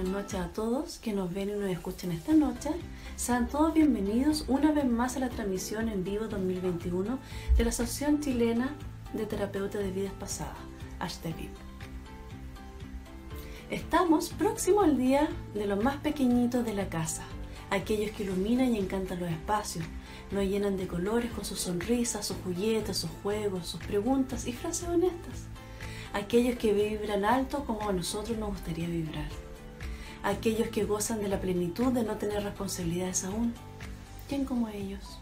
buenas noches a todos que nos ven y nos escuchan esta noche. Sean todos bienvenidos una vez más a la transmisión en vivo 2021 de la Asociación Chilena de Terapeutas de Vidas Pasadas, HTVIP. Estamos próximos al día de los más pequeñitos de la casa, aquellos que iluminan y encantan los espacios, nos llenan de colores con sus sonrisas, sus juguetes, sus juegos, sus preguntas y frases honestas aquellos que vibran alto como a nosotros nos gustaría vibrar, aquellos que gozan de la plenitud de no tener responsabilidades aún. ¿Quién como ellos?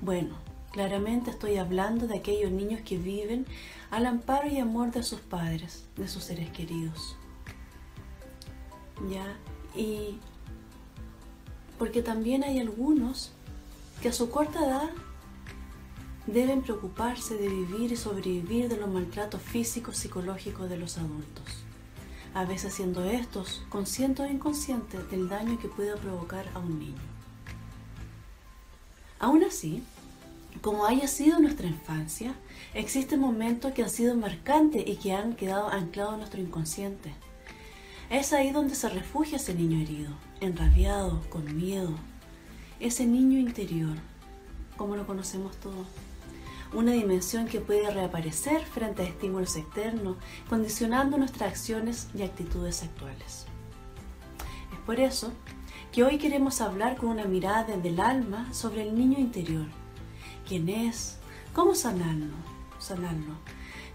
Bueno, claramente estoy hablando de aquellos niños que viven al amparo y amor de sus padres, de sus seres queridos. ¿Ya? Y porque también hay algunos que a su corta edad deben preocuparse de vivir y sobrevivir de los maltratos físicos psicológicos de los adultos, a veces siendo estos conscientes o inconscientes del daño que puede provocar a un niño. Aún así, como haya sido nuestra infancia, existen momentos que han sido marcantes y que han quedado anclados en nuestro inconsciente. Es ahí donde se refugia ese niño herido, enrabiado, con miedo, ese niño interior, como lo conocemos todos una dimensión que puede reaparecer frente a estímulos externos, condicionando nuestras acciones y actitudes actuales. Es por eso que hoy queremos hablar con una mirada desde el alma sobre el niño interior. ¿Quién es? ¿Cómo sanarlo? sanarlo?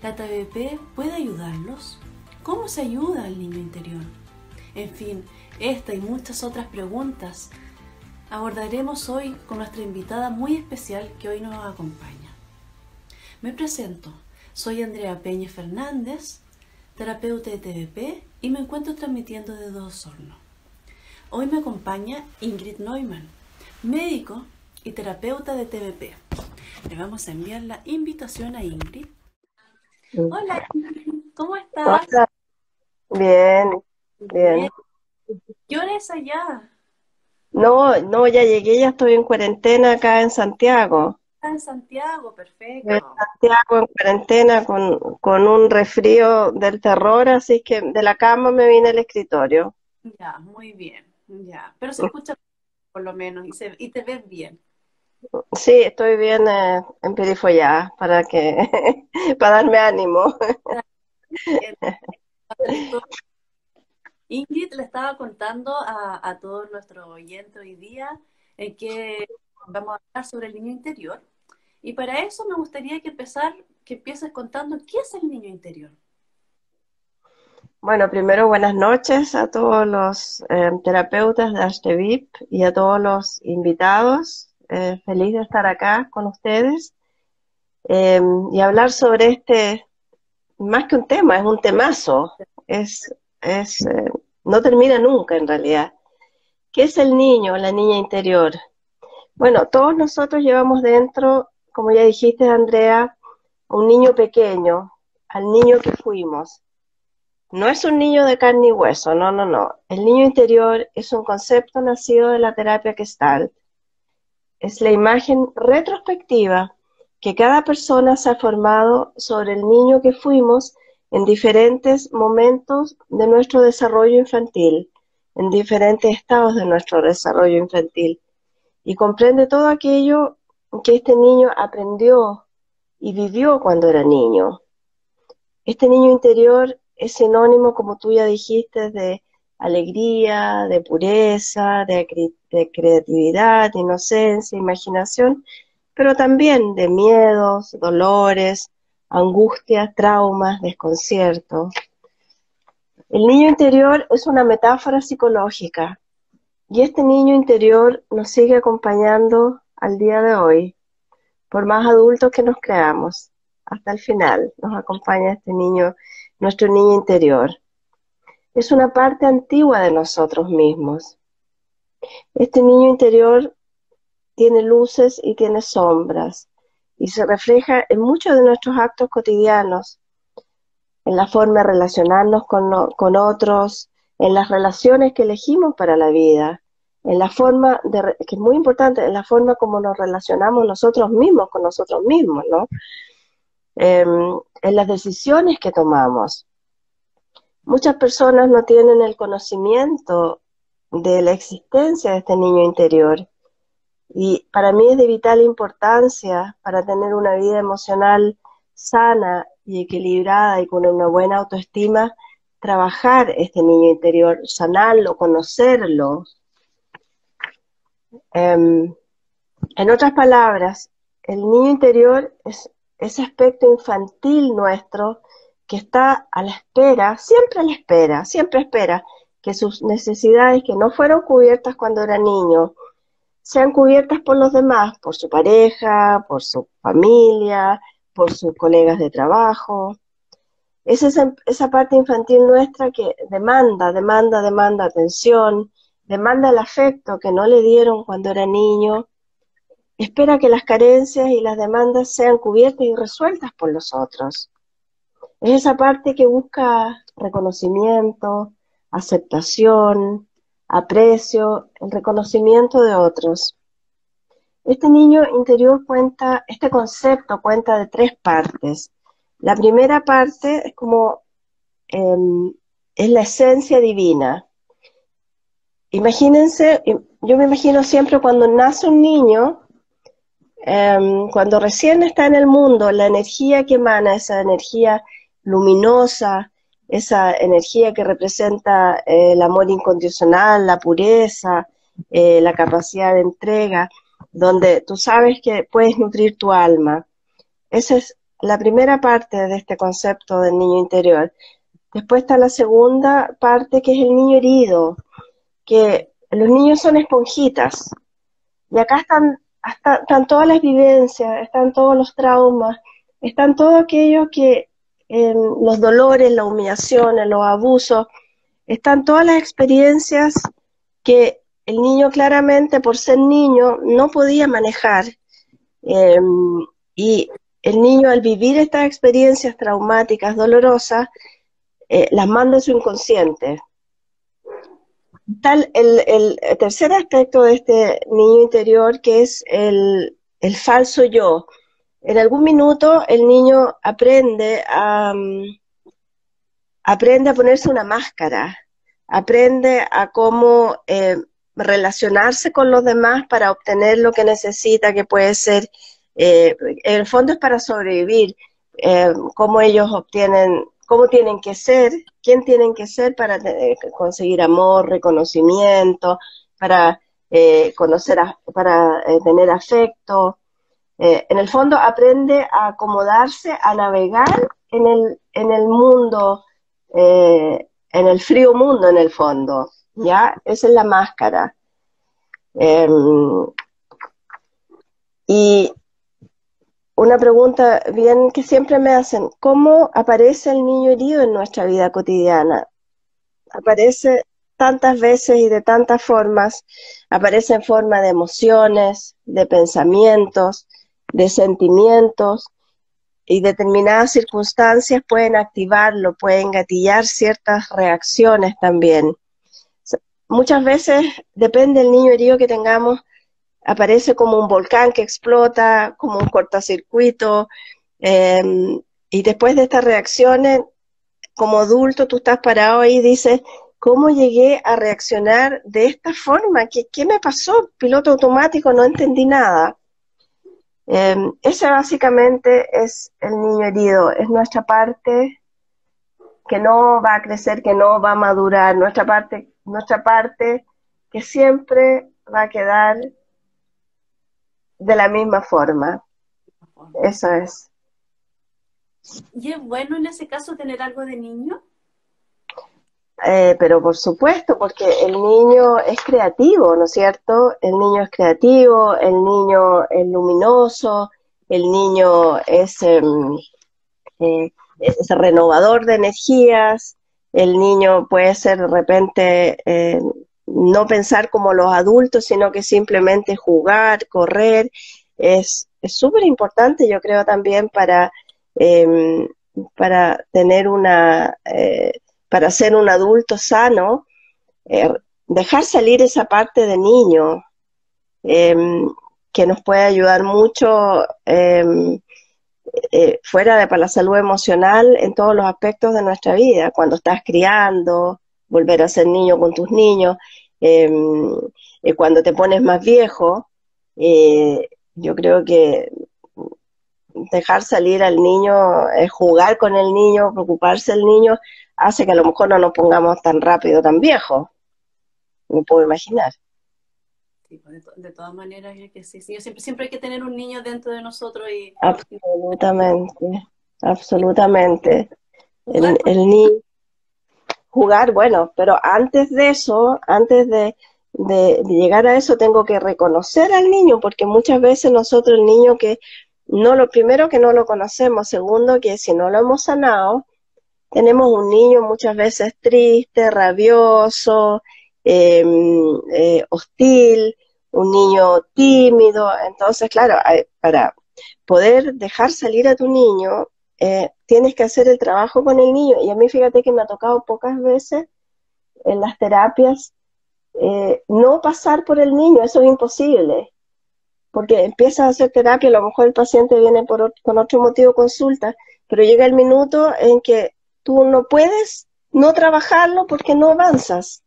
¿La TBP puede ayudarlos? ¿Cómo se ayuda al niño interior? En fin, esta y muchas otras preguntas abordaremos hoy con nuestra invitada muy especial que hoy nos acompaña. Me presento, soy Andrea Peña Fernández, terapeuta de TVP y me encuentro transmitiendo de Dos Hornos. Hoy me acompaña Ingrid Neumann, médico y terapeuta de TVP. Le vamos a enviar la invitación a Ingrid. Hola, ¿cómo estás? Bien, bien. ¿Qué hora es allá? No, no, ya llegué, ya estoy en cuarentena acá en Santiago en Santiago, perfecto. En Santiago en cuarentena con, un resfrío del terror, así que de la cama me vine al escritorio. Ya, muy bien, ya. Pero se escucha por lo menos y, se, y te ves bien. Sí, estoy bien eh, emperifollada para que para darme ánimo. Ingrid le estaba contando a, a todos nuestros oyentes hoy día en que vamos a hablar sobre el niño interior y para eso me gustaría que empezar, que empieces contando qué es el niño interior. Bueno, primero buenas noches a todos los eh, terapeutas de HTVIP y a todos los invitados. Eh, feliz de estar acá con ustedes em, y hablar sobre este, más que un tema, es un temazo. Es, es, eh, no termina nunca en realidad. ¿Qué es el niño, la niña interior? Bueno, todos nosotros llevamos dentro como ya dijiste, Andrea, un niño pequeño, al niño que fuimos. No es un niño de carne y hueso, no, no, no. El niño interior es un concepto nacido de la terapia Gestalt. Es la imagen retrospectiva que cada persona se ha formado sobre el niño que fuimos en diferentes momentos de nuestro desarrollo infantil, en diferentes estados de nuestro desarrollo infantil. Y comprende todo aquello que este niño aprendió y vivió cuando era niño. Este niño interior es sinónimo, como tú ya dijiste, de alegría, de pureza, de, creatividad, de inocencia, imaginación, pero también de miedos, dolores, angustias, traumas, desconcierto. El niño interior es una metáfora psicológica y este niño interior nos sigue acompañando al día de hoy, por más adultos que nos creamos, hasta el final nos acompaña este niño, nuestro niño interior. Es una parte antigua de nosotros mismos. Este niño interior tiene luces y tiene sombras y se refleja en muchos de nuestros actos cotidianos, en la forma de relacionarnos con, con otros, en las relaciones que elegimos para la vida, en la forma, de, que es muy importante, en la forma como nos relacionamos nosotros mismos con nosotros mismos, ¿no? Em, en las decisiones que tomamos. muchas personas no tienen el conocimiento de la existencia de este niño interior. Y para mí es de vital importancia para tener una vida emocional sana y equilibrada y con una buena autoestima, trabajar este niño interior, sanarlo, conocerlo. Em, en otras palabras, el niño interior es ese aspecto infantil nuestro que está a la espera, siempre a la espera, siempre espera que sus necesidades que no fueron cubiertas cuando era niño, sean cubiertas por los demás, por su pareja, por su familia, por sus colegas de trabajo. Es esa, esa parte infantil nuestra que demanda, demanda, demanda atención, demanda el afecto que no le dieron cuando era niño, espera que las carencias y las demandas sean cubiertas y resueltas por los otros. Es esa parte que busca reconocimiento, aceptación, aprecio, el reconocimiento de otros. Este niño interior cuenta, este concepto cuenta de tres partes. La primera parte es como, em, es la esencia divina. Imagínense, yo me imagino siempre cuando nace un niño, em, cuando recién está en el mundo, la energía que emana, esa energía luminosa, esa energía que representa eh, el amor incondicional, la pureza, eh, la capacidad de entrega, donde tú sabes que puedes nutrir tu alma. Esa es la primera parte de este concepto del niño interior. Después está la segunda parte, que es el niño herido, que los niños son esponjitas. Y acá están, están todas las vivencias, están todos los traumas, están todo aquello que los dolores, la humillación, los abusos, están todas las experiencias que el niño claramente por ser niño no podía manejar. Em, y el niño al vivir estas experiencias traumáticas, dolorosas, eh, las manda a su inconsciente. Tal, el, tercer aspecto de este niño interior que es el, el falso yo, en algún minuto el niño aprende a, mm, aprende a ponerse una máscara, aprende a cómo eh, relacionarse con los demás para obtener lo que necesita, que puede ser, eh, en el fondo es para sobrevivir, eh, cómo ellos obtienen, cómo tienen que ser, quién tienen que ser para conseguir amor, reconocimiento, para conocer, para tener afecto, eh, en el fondo aprende a acomodarse, a navegar en el, en el mundo, eh, en el frío mundo en el fondo, ¿ya? Esa es la máscara. Em, y una pregunta bien que siempre me hacen, ¿cómo aparece el niño herido en nuestra vida cotidiana? Aparece tantas veces y de tantas formas, aparece en forma de emociones, de pensamientos, de sentimientos y determinadas circunstancias pueden activarlo, pueden gatillar ciertas reacciones también. Muchas veces, depende del niño herido que tengamos, aparece como un volcán que explota, como un cortocircuito, em, y después de estas reacciones, como adulto, tú estás parado ahí y dices, ¿cómo llegué a reaccionar de esta forma? ¿Qué, qué me pasó? Piloto automático, no entendí nada. Em, ese básicamente es el niño herido, es nuestra parte que no va a crecer, que no va a madurar, nuestra parte, nuestra parte que siempre va a quedar de la misma forma. Eso es. ¿Y es bueno en ese caso tener algo de niño? Eh, pero por supuesto, porque el niño es creativo, ¿no es cierto? El niño es creativo, el niño es luminoso, el niño es, em, eh, es renovador de energías, el niño puede ser de repente eh, no pensar como los adultos, sino que simplemente jugar, correr. Es súper importante, yo creo, también para, em, para tener una para ser un adulto sano, eh, dejar salir esa parte de niño em, que nos puede ayudar mucho em, eh, fuera de para la salud emocional en todos los aspectos de nuestra vida, cuando estás criando, volver a ser niño con tus niños, em, eh, cuando te pones más viejo, eh, yo creo que dejar salir al niño, jugar con el niño, preocuparse del niño, hace que a lo mejor no nos pongamos tan rápido, tan viejos. Me puedo imaginar. Pues, de, todas maneras, que sí, siempre, siempre hay que tener un niño dentro de nosotros. y Absolutamente, absolutamente. El, el niño jugar, bueno, pero antes de eso, antes de, de, llegar a eso, tengo que reconocer al niño, porque muchas veces nosotros, el niño que no, lo primero que no lo conocemos, segundo que si no lo hemos sanado, tenemos un niño muchas veces triste, rabioso, em, eh, hostil, un niño tímido. Entonces, claro, para poder dejar salir a tu niño, eh, tienes que hacer el trabajo con el niño. Y a mí fíjate que me ha tocado pocas veces en las terapias eh, no pasar por el niño, eso es imposible. Porque empiezas a hacer terapia, a lo mejor el paciente viene por con otro motivo consulta, pero llega el minuto en que tú no puedes no trabajarlo porque no avanzas.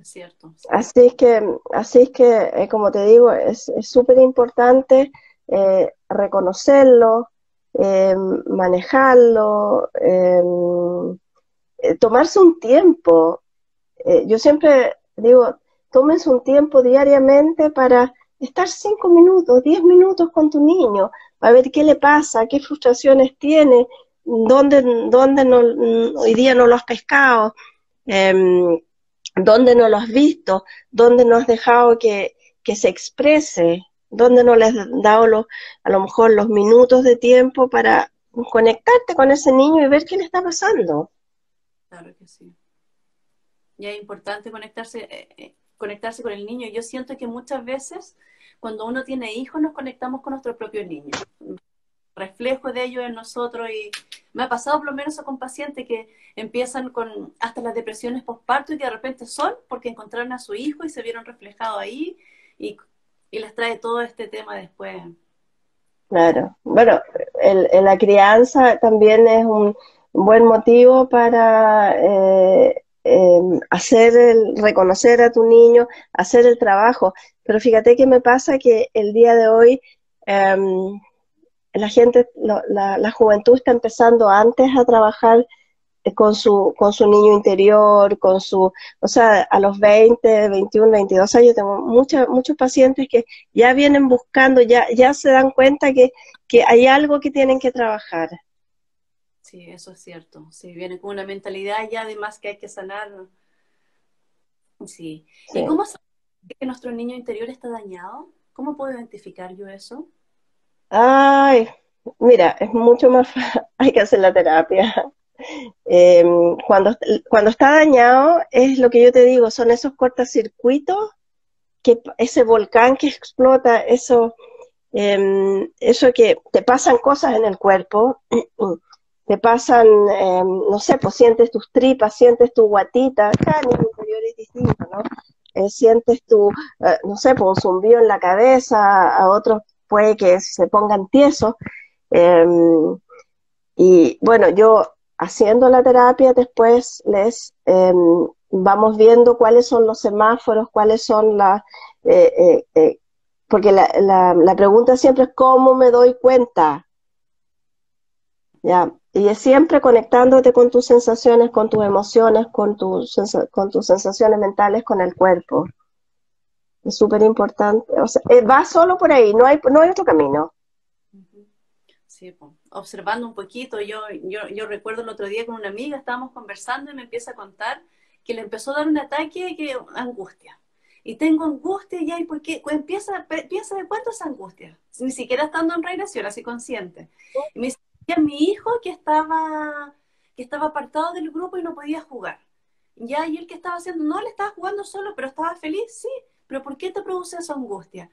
Es cierto. Así es que, así es que eh, como te digo, es súper importante eh, reconocerlo, em, manejarlo, em, eh, tomarse un tiempo. yo siempre digo, tómense un tiempo diariamente para estar cinco minutos, diez minutos con tu niño, a ver qué le pasa, qué frustraciones tiene, dónde, dónde no, hoy día no lo has pescado, eh, dónde no lo has visto, dónde no has dejado que, se exprese, dónde no le has dado a lo mejor los minutos de tiempo para conectarte con ese niño y ver qué le está pasando. Claro que sí. Y es importante conectarse, eh, eh, conectarse con el niño. Yo siento que muchas veces cuando uno tiene hijos nos conectamos con nuestro propio niño reflejo de ello en nosotros y me ha pasado por lo menos con pacientes que empiezan con hasta las depresiones postparto y que de repente son porque encontraron a su hijo y se vieron reflejados ahí y, les trae todo este tema después. Claro, bueno, el, la crianza también es un buen motivo para eh, em, hacer el, reconocer a tu niño, hacer el trabajo. Pero fíjate que me pasa que el día de hoy em, la gente, la, la, juventud está empezando antes a trabajar eh, con su, con su niño interior, con su, o sea, a los 20, 21, 22 años tengo mucha, muchos pacientes que ya vienen buscando, ya, ya se dan cuenta que, que hay algo que tienen que trabajar. Sí, eso es cierto. Sí, vienen con una mentalidad ya además que hay que sanar. Sí. sí. ¿Y cómo saber que nuestro niño interior está dañado? ¿Cómo puedo identificar yo eso? Ay, mira, es mucho más fácil, hay que hacer la terapia. Em, cuando, cuando está dañado, es lo que yo te digo, son esos cortocircuitos, que, ese volcán que explota, eso, em, eso que te pasan cosas en el cuerpo, te pasan, em, no sé, pues sientes tus tripas, sientes tu guatita. Eh, sientes tu, eh, no sé, pues un zumbido en la cabeza, a otros puede que se pongan tiesos. Y bueno, yo haciendo la terapia después les em, vamos viendo cuáles son los semáforos, cuáles son las... Eh, eh, eh, porque la, la, pregunta siempre es cómo me doy cuenta. ¿Ya? Y es siempre conectándote con tus sensaciones, con tus emociones, con tus, con tus sensaciones mentales, con el cuerpo. Es súper importante. O sea, va solo por ahí, no hay, no hay otro camino. Sí, observando un poquito, yo, yo, yo recuerdo el otro día con una amiga, estábamos conversando y me empieza a contar que le empezó a dar un ataque que angustia. Y tengo angustia ya, ¿y por qué? Pues empieza, piensa de cuánto es angustia, ni siquiera estando en regresión, así consciente. Y me decía mi hijo que estaba, que estaba apartado del grupo y no podía jugar. Ya, y él que estaba haciendo, no, le estaba jugando solo, pero estaba feliz, sí, ¿pero por qué te produce esa angustia?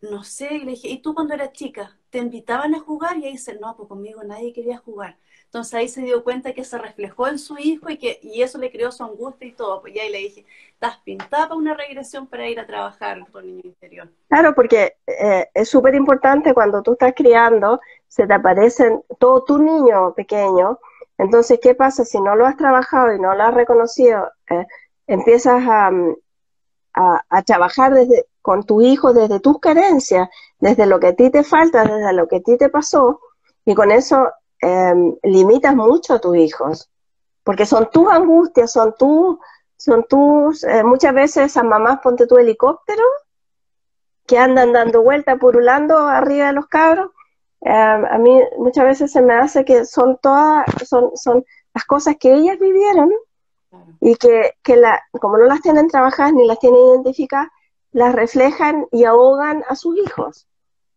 No sé, y le dije, ¿y tú cuando eras chica? ¿Te invitaban a jugar? Y ahí dice, no, pues conmigo nadie quería jugar. Entonces ahí se dio cuenta que se reflejó en su hijo y que y eso le creó su angustia y todo. Pues ya ahí le dije, estás pintada para una regresión para ir a trabajar con niño interior. Claro, porque eh, es súper importante cuando tú estás criando, se te aparecen todo tu niño pequeño. Entonces, ¿qué pasa si no lo has trabajado y no lo has reconocido? Eh, empiezas a, a, trabajar desde, con tu hijo desde tus carencias, desde lo que a ti te falta, desde lo que a ti te pasó, y con eso em, limitas mucho a tus hijos, porque son tus angustias, son, tus son tus, eh, muchas veces esas mamás, ponte tu helicóptero, que andan dando vueltas, purulando arriba de los cabros, em, a mí muchas veces se me hace que son todas, son, son las cosas que ellas vivieron y que, que la, como no las tienen trabajadas ni las tienen identificadas, las reflejan y ahogan a sus hijos.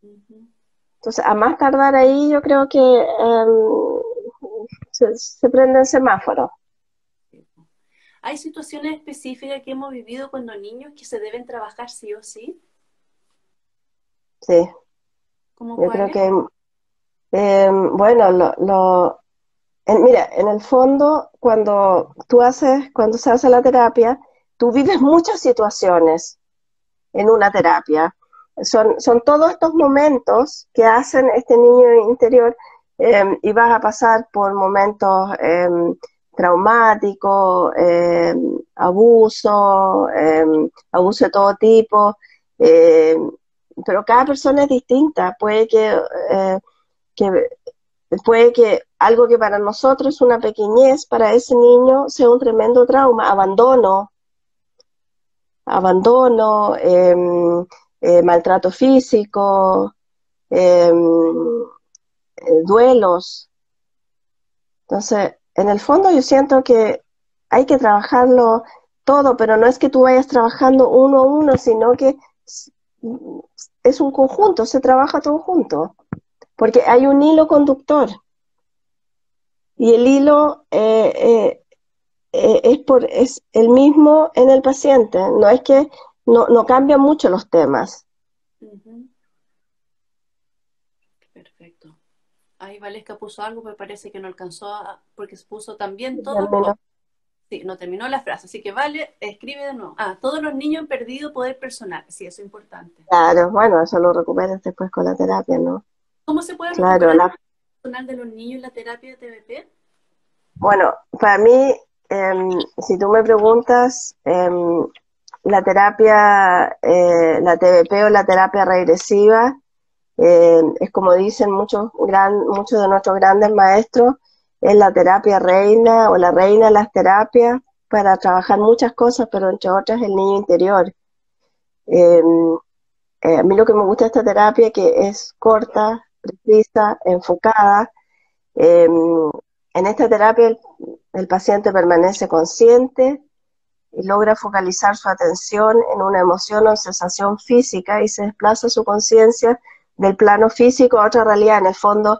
Entonces, a más tardar ahí, yo creo que em, se, se prende el semáforo. ¿Hay situaciones específicas que hemos vivido cuando niños que se deben trabajar sí o sí? Sí. yo creo que, em, bueno, lo, lo, mira, en el fondo, cuando tú haces, cuando se hace la terapia, tú vives muchas situaciones en una terapia. Son, son todos estos momentos que hacen este niño interior em, y vas a pasar por momentos em, traumáticos, em, abuso, abuso de todo tipo, pero cada persona es distinta. Puede eh, que puede que algo que para nosotros es una pequeñez, para ese niño sea un tremendo trauma, abandono, abandono, em, eh, maltrato físico, em, eh, duelos. Entonces, en el fondo yo siento que hay que trabajarlo todo, pero no es que tú vayas trabajando uno a uno, sino que es un conjunto, se trabaja todo junto, porque hay un hilo conductor. Y el hilo eh, es, por, es el mismo en el paciente, no es que no, no cambian mucho los temas. Perfecto. Ahí Valesca puso algo, pero parece que no alcanzó porque se puso también todo. Sí, no terminó la frase, así que vale, escribe de nuevo. Ah, todos los niños han perdido poder personal, sí, eso es importante. Claro, bueno, eso lo recuperas después con la terapia, ¿no? ¿Cómo se puede recuperar el personal de los niños en la terapia de TBP? Bueno, para mí Em, si tú me preguntas, em, la terapia, eh, la TBP o la terapia regresiva, em, es como dicen muchos, gran, muchos de nuestros grandes maestros, es la terapia reina o la reina de las terapias para trabajar muchas cosas, pero entre otras el niño interior. Eh, a mí lo que me gusta de esta terapia que es corta, precisa, enfocada. en esta terapia el paciente permanece consciente y logra focalizar su atención en una emoción o sensación física y se desplaza su conciencia del plano físico a otra realidad. En el fondo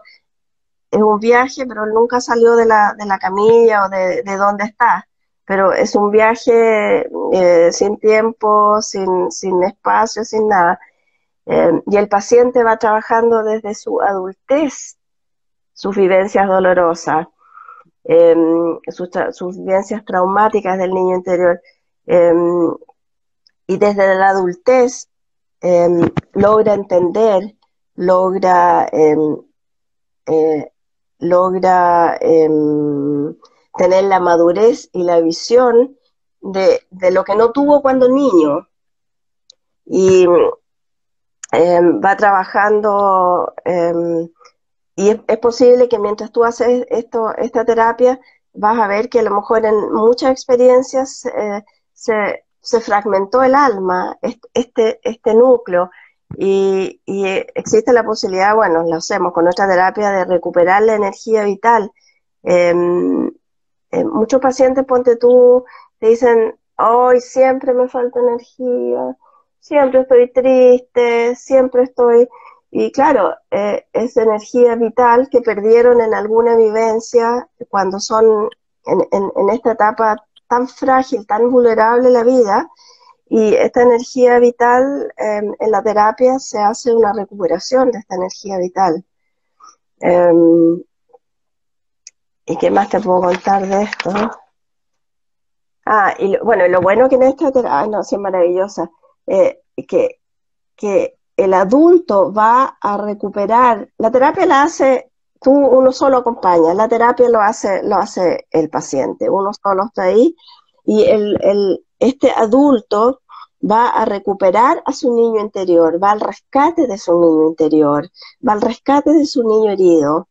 es un viaje, pero nunca salió de la, de la camilla o de, de donde está. Pero es un viaje eh, sin tiempo, sin, sin espacio, sin nada. Eh, y el paciente va trabajando desde su adultez sus vivencias dolorosas Em, sus, vivencias traumáticas del niño interior. Em, y desde la adultez em, logra entender, logra, eh, logra tener la madurez y la visión de, de, lo que no tuvo cuando niño. Y va trabajando y es, posible que mientras tú haces esto, esta terapia, vas a ver que a lo mejor en muchas experiencias eh, se, se, fragmentó el alma, este, este núcleo, y, y, existe la posibilidad, bueno, lo hacemos con nuestra terapia, de recuperar la energía vital. Em, eh, muchos pacientes, ponte tú, te dicen, hoy siempre me falta energía, siempre estoy triste, siempre estoy y claro, eh, es energía vital que perdieron en alguna vivencia cuando son en, esta etapa tan frágil, tan vulnerable la vida. Y esta energía vital em, en la terapia se hace una recuperación de esta energía vital. Em, ¿Y qué más te puedo contar de esto? Ah, y bueno, lo bueno que en esta terapia, ah, no, sí, maravillosa, eh, que, que el adulto va a recuperar, la terapia la hace, tú uno solo acompaña, la terapia lo hace, lo hace el paciente, uno solo está ahí y el, el, este adulto va a recuperar a su niño interior, va al rescate de su niño interior, va al rescate de su niño herido,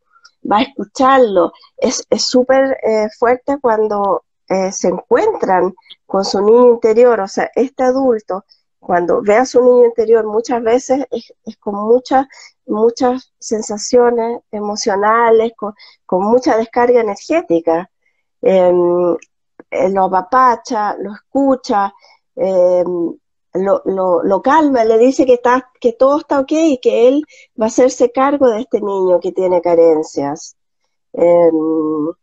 va a escucharlo. Es súper eh, fuerte cuando eh, se encuentran con su niño interior, o sea, este adulto, cuando ve a su niño interior, muchas veces es, con muchas, muchas sensaciones emocionales, con, mucha descarga energética. Em, eh, lo apapacha, lo escucha, em, lo, calma, le dice que, está, que todo está ok y que él va a hacerse cargo de este niño que tiene carencias. Em,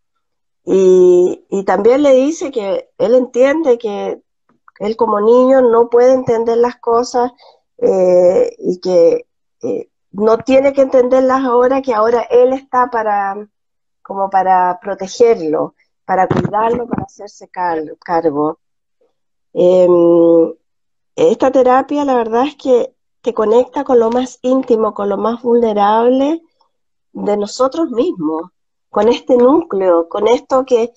y, también le dice que él entiende que él como niño no puede entender las cosas eh, y que eh, no tiene que entenderlas ahora, que ahora él está para como para protegerlo, para cuidarlo, para hacerse cargo. Em, esta terapia la verdad es que te conecta con lo más íntimo, con lo más vulnerable de nosotros mismos, con este núcleo, con esto que,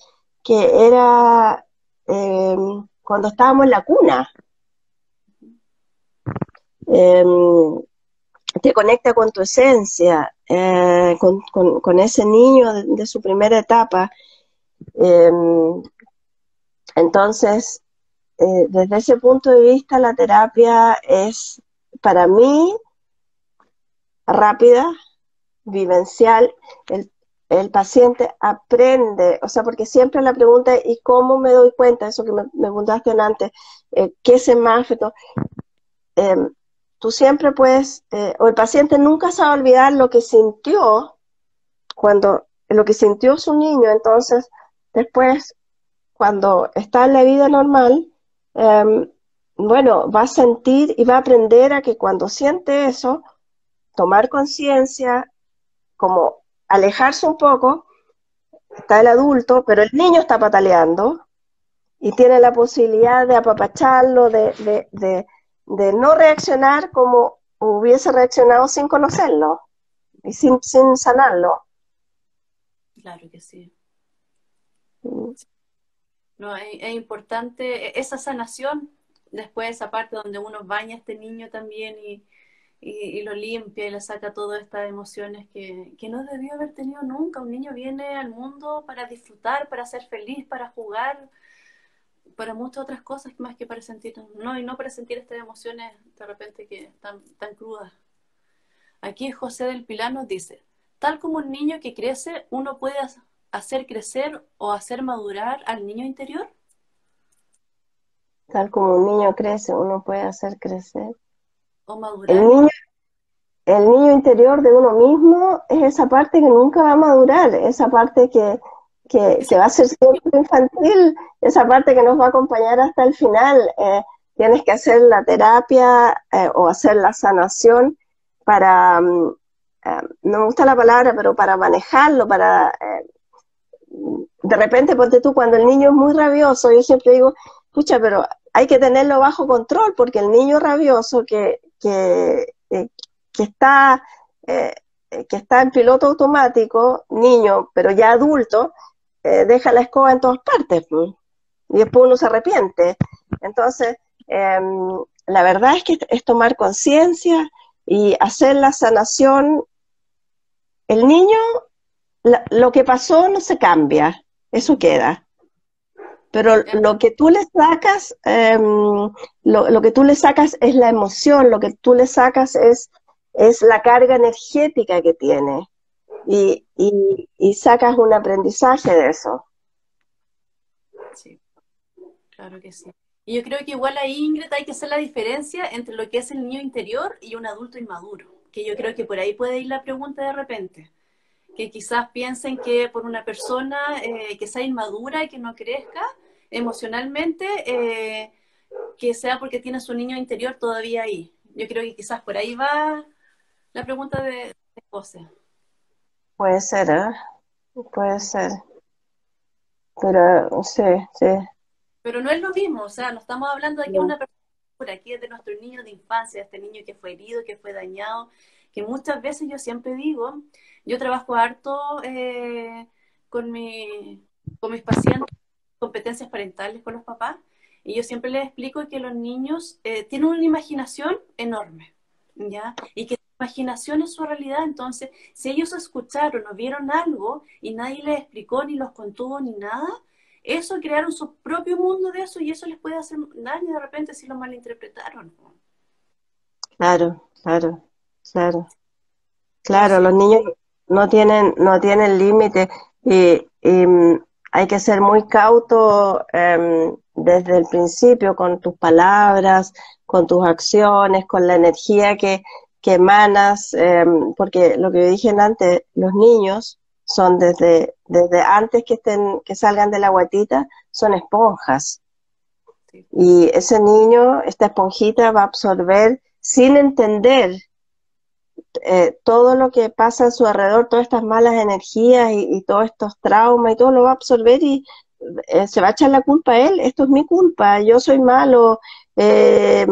era em, cuando estábamos en la cuna. Em, te conecta con tu esencia, eh, con, ese niño de, su primera etapa. Em, entonces, eh, desde ese punto de vista, la terapia es para mí rápida, vivencial. El, paciente aprende, o sea, porque siempre la pregunta ¿y cómo me doy cuenta? Eso que me, preguntaste antes, eh, ¿qué más? Eh, tú siempre puedes, eh, o el paciente nunca se a olvidar lo que sintió cuando, lo que sintió su niño, entonces después, cuando está en la vida normal, Em, bueno, va a sentir y va a aprender a que cuando siente eso, tomar conciencia, como alejarse un poco, está el adulto, pero el niño está pataleando y tiene la posibilidad de apapacharlo, de, de, no reaccionar como hubiese reaccionado sin conocerlo y sin, sin sanarlo. Claro que sí. Mm. ¿no? Es, importante e, esa sanación, después esa parte donde uno baña a este niño también y, y, lo limpia y le saca todas estas emociones que, que, no debió haber tenido nunca. Un niño viene al mundo para disfrutar, para ser feliz, para jugar, para muchas otras cosas más que para sentir, no, y no para sentir estas emociones de repente que están tan crudas. Aquí José del Pilar nos dice, tal como un niño que crece, uno puede hacer crecer o hacer madurar al niño interior? Tal como un niño crece, uno puede hacer crecer. El niño, el niño interior de uno mismo es esa parte que nunca va a madurar, esa parte que, que, va a ser siempre infantil, esa parte que nos va a acompañar hasta el final. Eh, tienes que hacer la terapia eh, o hacer la sanación para, mm, eh, no me gusta la palabra, pero para manejarlo, para de repente, ponte tú, cuando el niño es muy rabioso, yo siempre digo, escucha, pero hay que tenerlo bajo control, porque el niño rabioso que, que, eh, está, eh, que está en piloto automático, niño, pero ya adulto, eh, deja la escoba en todas partes, y después uno se arrepiente. Entonces, em, la verdad es que es tomar conciencia y hacer la sanación. El niño lo que pasó no se cambia, eso queda. Pero lo que tú le sacas, em, lo, que tú le sacas es la emoción, lo que tú le sacas es, es la carga energética que tiene. Y, y, sacas un aprendizaje de eso. Sí, claro que sí. Y yo creo que igual ahí, Ingrid, hay que hacer la diferencia entre lo que es el niño interior y un adulto inmaduro. Que yo creo que por ahí puede ir la pregunta de repente que quizás piensen que por una persona eh, que sea inmadura y que no crezca emocionalmente, eh, que sea porque tiene su niño interior todavía ahí. Yo creo que quizás por ahí va la pregunta de, José. Puede ser, ¿eh? Puede ser. Pero, sí, sí. Pero no es lo mismo, o sea, no estamos hablando de que una persona aquí es de nuestro niño de infancia, este niño que fue herido, que fue dañado, que muchas veces yo siempre digo, yo trabajo harto eh, con, mi, con mis pacientes, competencias parentales con los papás, y yo siempre les explico que los niños eh, tienen una imaginación enorme, ¿ya? Y que la imaginación es su realidad, entonces, si ellos escucharon o vieron algo y nadie les explicó, ni los contuvo, ni nada, eso crearon su propio mundo de eso y eso les puede hacer daño de repente si lo malinterpretaron. Claro, claro, claro. Claro, los niños no tienen, no tienen límite y, mm, hay que ser muy cauto em, desde el principio con tus palabras, con tus acciones, con la energía que, que emanas, em, porque lo que dije antes, los niños son desde, desde antes que estén, que salgan de la guatita, son esponjas. Y ese niño, esta esponjita va a absorber sin entender eh, todo lo que pasa a su alrededor, todas estas malas energías y, todos estos traumas y todo lo va a absorber y eh, se va a echar la culpa a él, esto es mi culpa, yo soy malo, eh,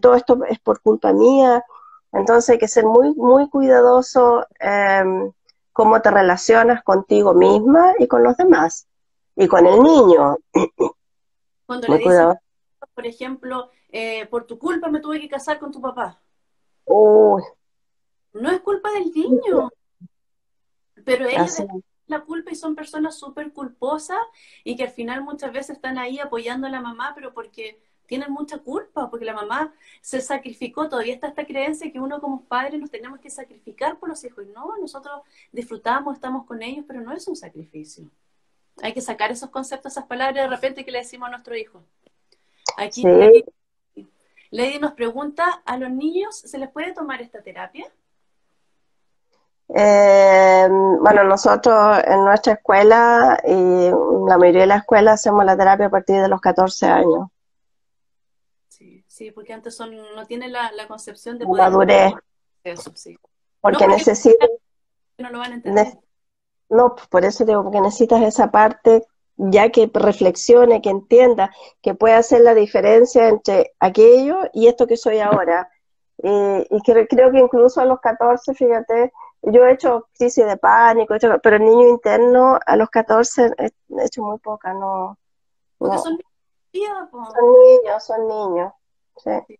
todo esto es por culpa mía. Entonces hay que ser muy, muy cuidadoso eh, cómo te relacionas contigo misma y con los demás, y con el niño. Cuando le dices, por ejemplo, eh, por tu culpa me tuve que casar con tu papá. Uy. No es culpa del niño, pero ellos la culpa y son personas súper culposas y que al final muchas veces están ahí apoyando a la mamá, pero porque tienen mucha culpa porque la mamá se sacrificó, todavía está esta creencia que uno como padre nos tenemos que sacrificar por los hijos. Y no, nosotros disfrutamos, estamos con ellos, pero no es un sacrificio. Hay que sacar esos conceptos, esas palabras de repente que le decimos a nuestro hijo. Aquí Lady nos pregunta, ¿a los niños se les puede tomar esta terapia? Eh, bueno, nosotros en nuestra escuela y la mayoría de la escuela hacemos la terapia a partir de los 14 años. Sí, porque antes son, no tienen la, concepción de poder... Madurez. Eso, sí. Porque, necesitan... No lo van a entender. no, por eso digo, porque necesitas esa parte ya que reflexione, que entienda, que puede hacer la diferencia entre aquello y esto que soy ahora. y creo, creo que incluso a los 14, fíjate, yo he hecho crisis de pánico, pero el niño interno a los 14 he hecho muy poca, no. Porque son niños, son niños, son niños. Sí.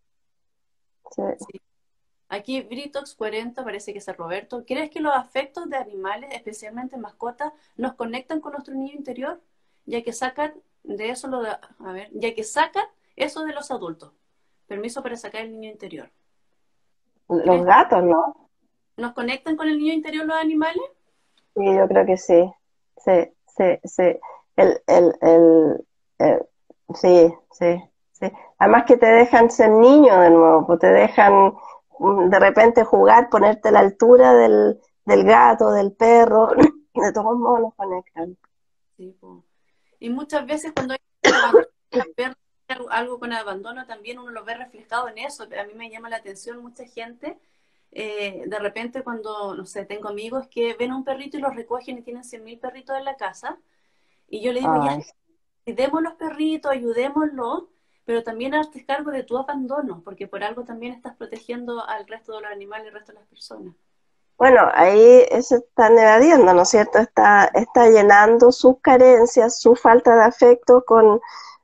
Aquí Britox 40 parece que es Roberto. ¿Crees que los afectos de animales, especialmente mascotas, nos conectan con nuestro niño interior? Ya que sacan de eso lo de, a ver, ya que sacan eso de los adultos. Permiso para sacar el niño interior. Los gatos, ¿no? ¿Nos conectan con el niño interior los animales? Sí, yo creo que sí. Sí, sí, sí. El, el, el, el sí, sí. Además que te dejan ser niño de nuevo, pues te dejan mm, de repente jugar, ponerte a la altura del, del gato, del perro, de todos modos nos conectan. Y muchas veces cuando hay algo con abandono también uno lo ve reflejado en eso. A mí me llama la atención mucha gente, eh, de repente cuando, no sé, tengo amigos que ven a un perrito y los recogen y tienen 100.000 perritos en la casa. Y yo le digo, ya, cuidemos los perritos, ayudémoslo, pero también hazte cargo de tu abandono, porque por algo también estás protegiendo al resto de los animales y al resto de las personas. Bueno, ahí eso está evadiendo, ¿no es cierto? Está, está llenando sus carencias, su falta de afecto con,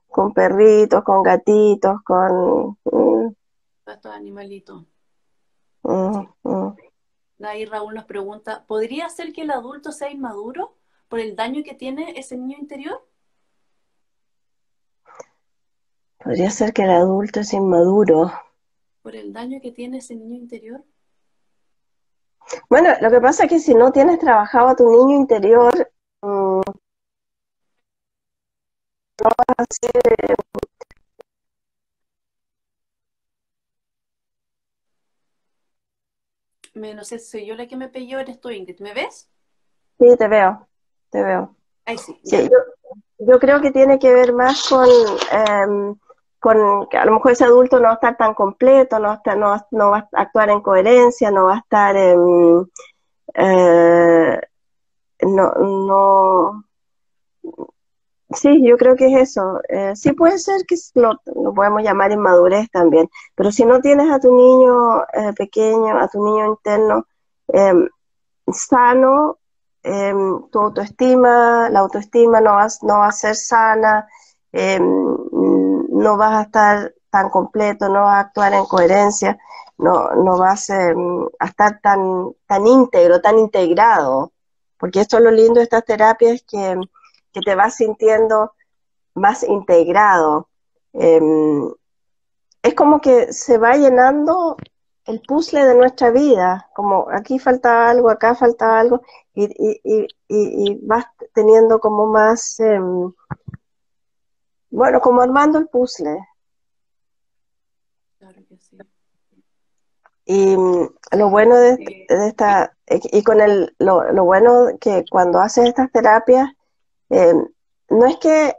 con perritos, con gatitos, con... Mm. Estos animalitos. Mm, mm. Ahí Raúl nos pregunta, ¿podría ser que el adulto sea inmaduro por el daño que tiene ese niño interior? Podría ser que el adulto es inmaduro. ¿Por el daño que tiene ese niño interior? Bueno, lo que pasa es que si no tienes trabajado a tu niño interior, mm, no vas a ser... Me, no sé, soy yo la que me pilló, eres tú, Ingrid. ¿Me ves? Sí, te veo, te veo. Ahí sí. yo, creo que tiene que ver más con... Em, con que a lo mejor ese adulto no va a estar tan completo, no va a, estar, no, va a actuar en coherencia, no va a estar en, eh, no, no, Sí, yo creo que es eso. Eh, sí puede ser que lo, lo, podemos llamar inmadurez también, pero si no tienes a tu niño eh, pequeño, a tu niño interno em, sano, em, tu autoestima, la autoestima no va, no va a ser sana, em, no vas a estar tan completo, no vas a actuar en coherencia, no, no vas a estar tan, tan íntegro, tan integrado, porque esto es lo lindo de estas terapias que que te vas sintiendo más integrado. Em, es como que se va llenando el puzzle de nuestra vida, como aquí falta algo, acá falta algo, y, vas teniendo como más, em, bueno, como armando el puzzle. Claro que sí. Y mm, lo bueno de, esta, y con el, lo, lo bueno que cuando haces estas terapias, eh, no es que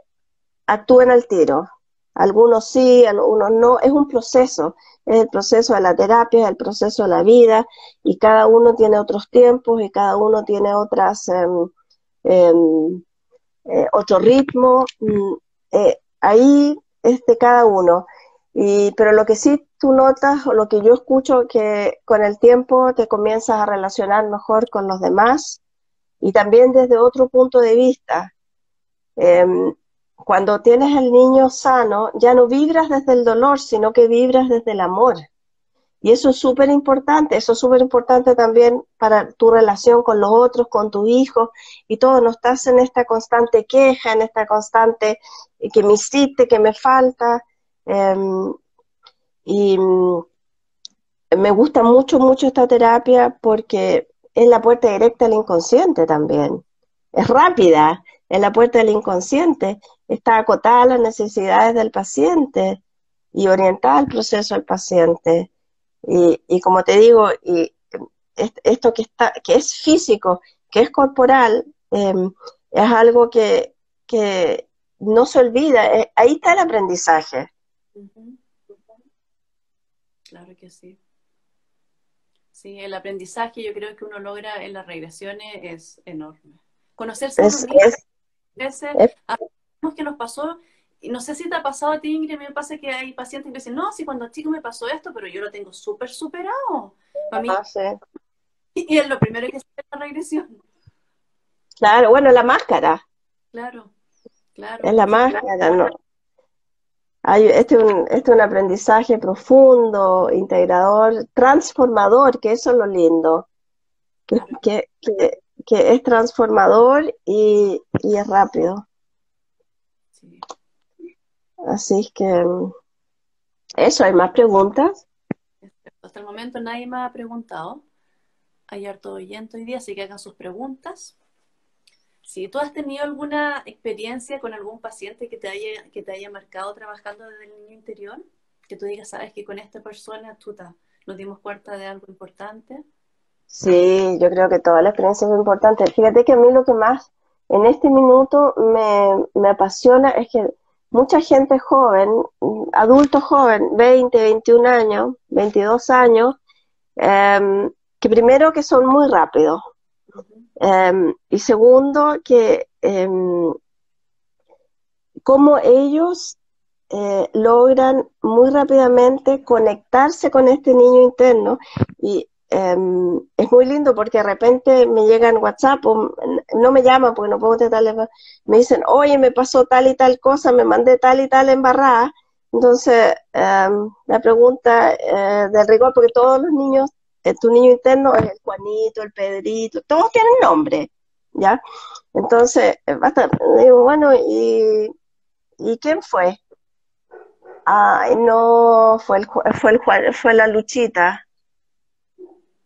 actúen al tiro, algunos sí, algunos no, es un proceso, es el proceso de la terapia, es el proceso de la vida, y cada uno tiene otros tiempos y cada uno tiene otras, em, em, eh, otro ritmo, mm, eh, ahí es de cada uno. Y, pero lo que sí tú notas, o lo que yo escucho, que con el tiempo te comienzas a relacionar mejor con los demás y también desde otro punto de vista. Em, cuando tienes al niño sano, ya no vibras desde el dolor, sino que vibras desde el amor. Y eso es súper importante, eso es súper importante también para tu relación con los otros, con tu hijo y todo. No estás en esta constante queja, en esta constante eh, que me hiciste, que me falta. Em, y mm, me gusta mucho, mucho esta terapia porque es la puerta directa al inconsciente también. Es rápida, en la puerta del inconsciente, está acotada a las necesidades del paciente y orientada al proceso del paciente. Y, como te digo, y esto que, está, que es físico, que es corporal, em, es algo que, no se olvida. Eh, ahí está el aprendizaje. Claro que sí. Sí, el aprendizaje yo creo que uno logra en las regresiones es enorme. Conocerse uno mismo, veces que nos pasó, y no sé si te ha pasado a ti, Ingrid, me pasa que hay pacientes que dicen, no, si cuando chico me pasó esto, pero yo lo tengo súper superado. Para mí, ah, y es lo primero que se la regresión. Claro, bueno, la máscara. Claro, claro. Es la máscara, ¿no? Hay, este, es un, este es un aprendizaje profundo, integrador, transformador, que eso es lo lindo. Que, que, que, que es transformador y, es rápido. Así es que mm, eso, ¿hay más preguntas? Hasta el momento nadie me ha preguntado. Hay harto oyente hoy día, así que hagan sus preguntas. Si tú has tenido alguna experiencia con algún paciente que te haya, que te haya marcado trabajando desde el niño interior, que tú digas, sabes que con esta persona tú nos dimos cuenta de algo importante. Sí, yo creo que toda la experiencia es importante. Fíjate que a mí lo que más en este minuto me, apasiona es que mucha gente joven, adulto joven, 20, 21 años, 22 años, em, que primero que son muy rápidos. Em, y segundo, que em, cómo ellos eh, logran muy rápidamente conectarse con este niño interno y Em, es muy lindo porque de repente me llegan WhatsApp, o no me llaman porque no puedo contestarle, me dicen, oye, me pasó tal y tal cosa, me mandé tal y tal embarrada. Entonces, em, la pregunta eh, del rigor, porque todos los niños, eh, tu niño interno es el Juanito, el Pedrito, todos tienen nombre, ¿ya? Entonces, basta, digo, bueno, ¿y, ¿y quién fue? Ay, no, fue el, fue el, fue la Luchita.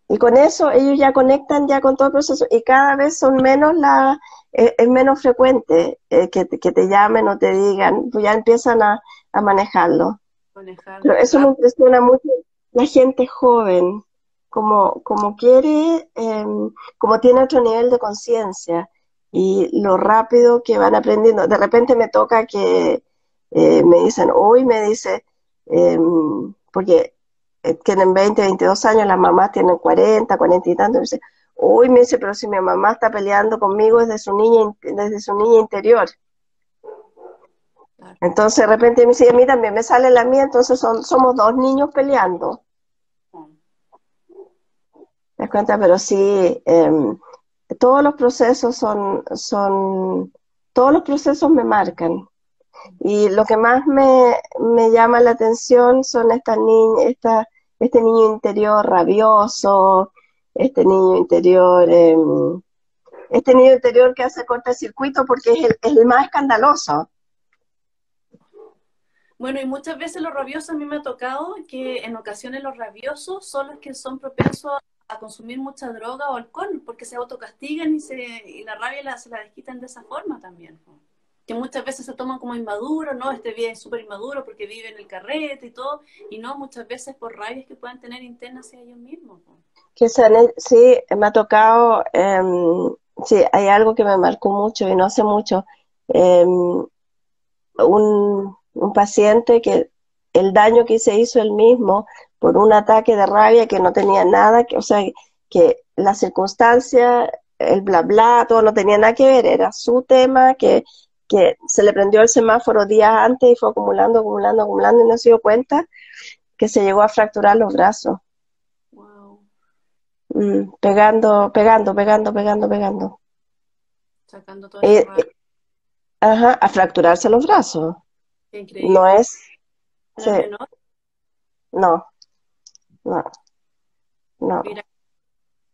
Y con eso ellos ya conectan ya con todo el proceso y cada vez son menos la, eh, es menos frecuente eh, que, que, te llamen o te digan, pues ya empiezan a, manejarlo. Pero eso me impresiona mucho la gente joven, como, como quiere, em, como tiene otro nivel de conciencia y lo rápido que van aprendiendo. De repente me toca que eh, me dicen, hoy me dice, em, porque tienen 20, 22 años, las mamás tienen 40, 40 y tanto, dice, uy, me dice, pero si mi mamá está peleando conmigo desde su niña, desde su niña interior. Entonces de repente me dice, a mí también me sale la mía, entonces son, somos dos niños peleando. ¿Te das cuenta? Pero sí, em, todos los procesos son, son, todos los procesos me marcan. Y lo que más me, me llama la atención son estas niñas, esta, este niño interior rabioso, este niño interior, em, este niño interior que hace cortocircuito porque es el, es el más escandaloso. Bueno, y muchas veces los rabiosos a mí me ha tocado que en ocasiones los rabiosos son los que son propensos a consumir mucha droga o alcohol, porque se autocastigan y, se, y la rabia la, se la desquitan de esa forma también. Que muchas veces se toman como inmaduro, ¿no? Este bien es súper inmaduro porque vive en el carrete y todo, y no muchas veces por rabias que puedan tener internas hacia ellos mismos. Que sí, me ha tocado, em, sí, hay algo que me marcó mucho y no hace mucho. Em, un, un paciente que el daño que se hizo él mismo por un ataque de rabia que no tenía nada, que, o sea, que la circunstancia, el bla bla, todo no tenía nada que ver, era su tema que, que se le prendió el semáforo días antes y fue acumulando, acumulando, acumulando y no se dio cuenta que se llegó a fracturar los brazos. Wow. Mm, pegando, pegando, pegando, pegando, pegando. Sacando todo eh, eh, Ajá, a fracturarse los brazos. No es. No, no, no. Mira,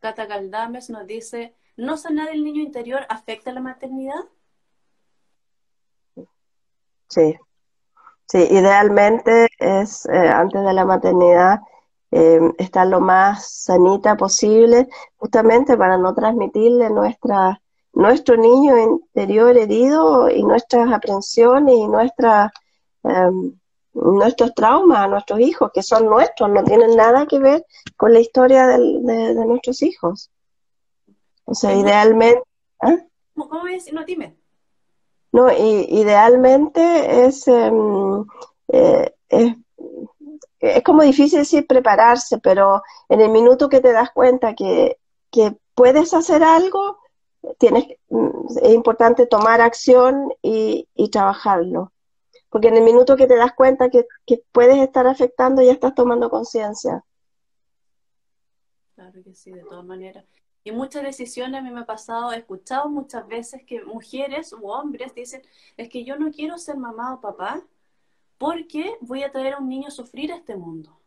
Cata Galdames nos dice: ¿No sanar el niño interior afecta la maternidad? Sí, sí, idealmente es eh, antes de la maternidad eh, estar lo más sanita posible, justamente para no transmitirle nuestra, nuestro niño interior herido y nuestras aprensiones y nuestras Em, nuestros traumas a nuestros hijos, que son nuestros, no tienen nada que ver con la historia de, nuestros hijos. O sea, idealmente... ¿ah? ¿Cómo es? No, dime. No, idealmente es, em, eh, es, es, como difícil decir prepararse, pero en el minuto que te das cuenta que, que puedes hacer algo, tienes, mm, es importante tomar acción y, y trabajarlo. Porque en el minuto que te das cuenta que, puedes estar afectando, ya estás tomando conciencia. Claro que sí, de todas maneras. Y muchas decisiones a mí me ha pasado, he escuchado muchas veces que mujeres u hombres dicen, es que yo no quiero ser mamá o papá porque voy a traer a un niño a sufrir a este mundo.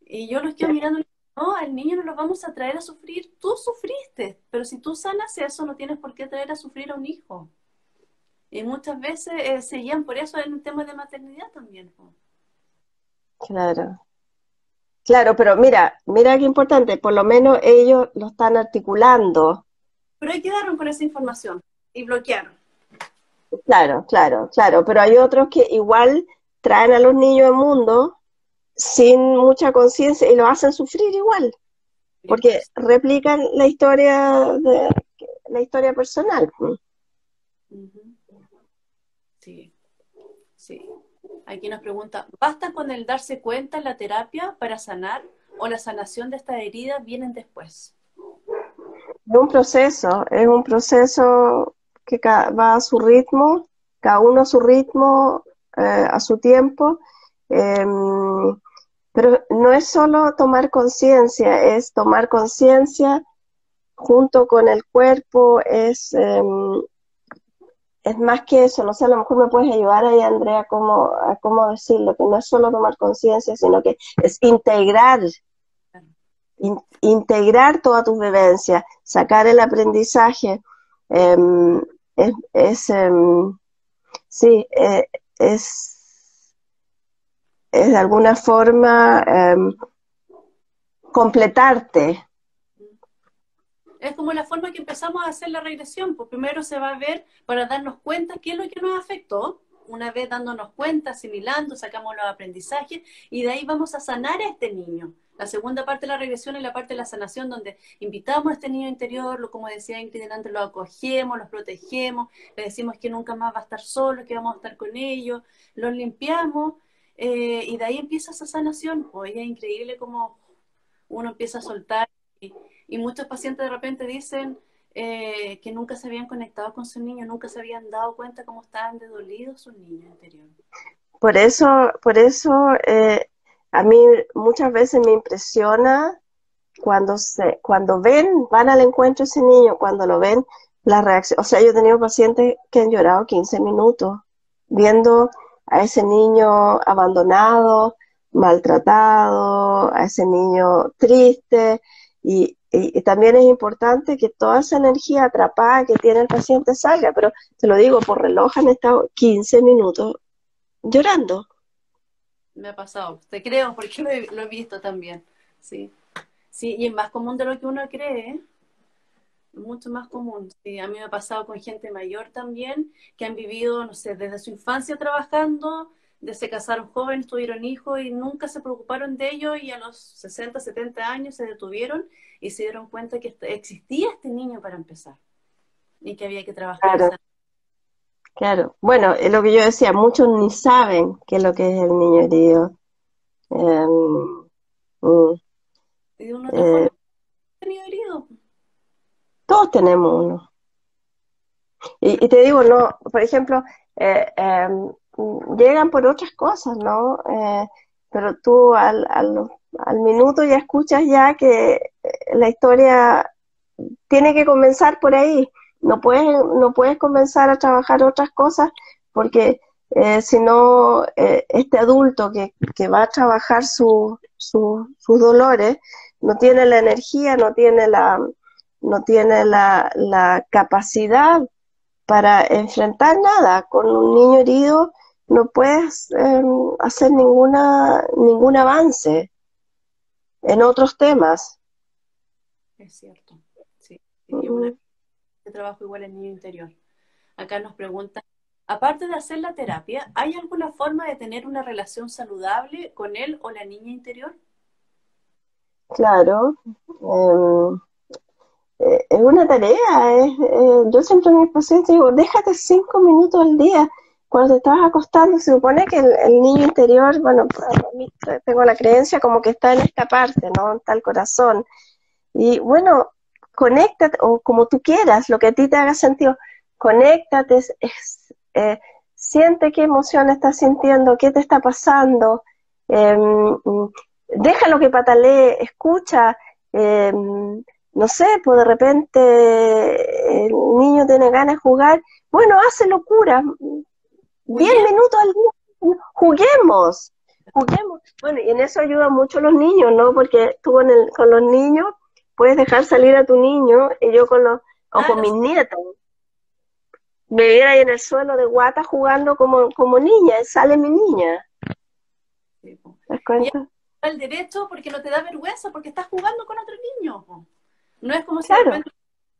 Y yo los quedo mirando, no, al niño no lo vamos a traer a sufrir, tú sufriste, pero si tú sanas eso, no tienes por qué traer a sufrir a un hijo. Y muchas veces eh, se guían por eso en un tema de maternidad también. Claro. Claro, pero mira, mira qué importante, por lo menos ellos lo están articulando. Pero ahí quedaron con esa información y bloquearon. Claro, claro, claro, pero hay otros que igual traen a los niños al mundo sin mucha conciencia y lo hacen sufrir igual, porque replican la historia de la historia personal. Sí, sí. Aquí nos pregunta, ¿basta con el darse cuenta en la terapia para sanar o la sanación de esta herida vienen después? Es un proceso, es un proceso que va a su ritmo, cada uno a su ritmo, eh, a su tiempo, em, pero no es solo tomar conciencia, es tomar conciencia junto con el cuerpo, es em, es más que eso, no sé, a lo mejor me puedes ayudar ahí, Andrea, cómo, a cómo decirlo, que no es solo tomar conciencia, sino que es integrar, integrar toda tu vivencia, sacar el aprendizaje, em, es, em, sí, eh, es, es de alguna forma em, completarte, es como la forma que empezamos a hacer la regresión. Pues primero se va a ver para darnos cuenta qué es lo que nos afectó. Una vez dándonos cuenta, asimilando, sacamos los aprendizajes y de ahí vamos a sanar a este niño. La segunda parte de la regresión es la parte de la sanación, donde invitamos a este niño interior, lo, como decía Ingrid antes, lo acogemos, los protegemos, le decimos que nunca más va a estar solo, que vamos a estar con ellos, los limpiamos eh, y de ahí empieza esa sanación. Hoy es increíble como uno empieza a soltar y, y muchos pacientes de repente dicen, eh, que nunca se habían conectado con su niño, nunca se habían dado cuenta cómo estaban dedolidos sus niños interiores. Por eso, por eso eh, a mí muchas veces me impresiona cuando se, cuando ven, van al encuentro ese niño, cuando lo ven, la reacción, o sea, yo he tenido pacientes que han llorado 15 minutos viendo a ese niño abandonado, maltratado, a ese niño triste, y, y, también es importante que toda esa energía atrapada que tiene el paciente salga, pero te lo digo, por reloj han estado 15 minutos llorando. Me ha pasado, te creo, porque lo he, lo he visto también, sí. Sí, y es más común de lo que uno cree, ¿eh? mucho más común. Sí, a mí me ha pasado con gente mayor también, que han vivido, no sé, desde su infancia trabajando, de se casaron jóvenes, tuvieron hijos y nunca se preocuparon de ellos y a los 60, 70 años se detuvieron y se dieron cuenta que existía este niño para empezar y que había que trabajar. Claro. Claro, bueno, es lo que yo decía, muchos ni saben qué es lo que es el niño herido. Um, ¿Y uno eh, tenido herido? Todos tenemos uno. Y, y, te digo, no, por ejemplo, eh, eh, llegan por otras cosas, ¿no? Eh, pero tú al, al, al, minuto ya escuchas ya que eh, la historia tiene que comenzar por ahí. No puedes, no puedes comenzar a trabajar otras cosas porque eh, si no, eh, este adulto que, que, va a trabajar su, su, sus dolores no tiene la energía, no tiene la, no tiene la, la capacidad para enfrentar nada. Con un niño herido no puedes eh, hacer ninguna, ningún avance en otros temas. Es cierto, sí. Yo trabajo igual en niño interior. Acá nos preguntan, aparte de hacer la terapia, ¿hay alguna forma de tener una relación saludable con él o la niña interior? Claro. Eh, es una tarea. Es, eh, yo siempre a mis pacientes digo, déjate cinco minutos al día cuando te estás acostando, se supone que el, niño interior, bueno, tengo la creencia como que está en esta parte, ¿no? Está el corazón. Y bueno, conéctate, o como tú quieras, lo que a ti te haga sentido, conéctate, eh, siente qué emoción estás sintiendo, qué te está pasando, em, déjalo que patalee, escucha, em, no sé, pues de repente el niño tiene ganas de jugar, bueno, hace locura, 10 minutos al día, juguemos, juguemos. Bueno, y en eso ayuda mucho los niños, ¿no? Porque tú con, el, con los niños puedes dejar salir a tu niño y yo con los, o con mis nietos. Me viera ahí en el suelo de guata jugando como, como niña, sale mi niña. ¿Te das cuenta? El derecho porque no te da vergüenza, porque estás jugando con otro niño. No es como si vaya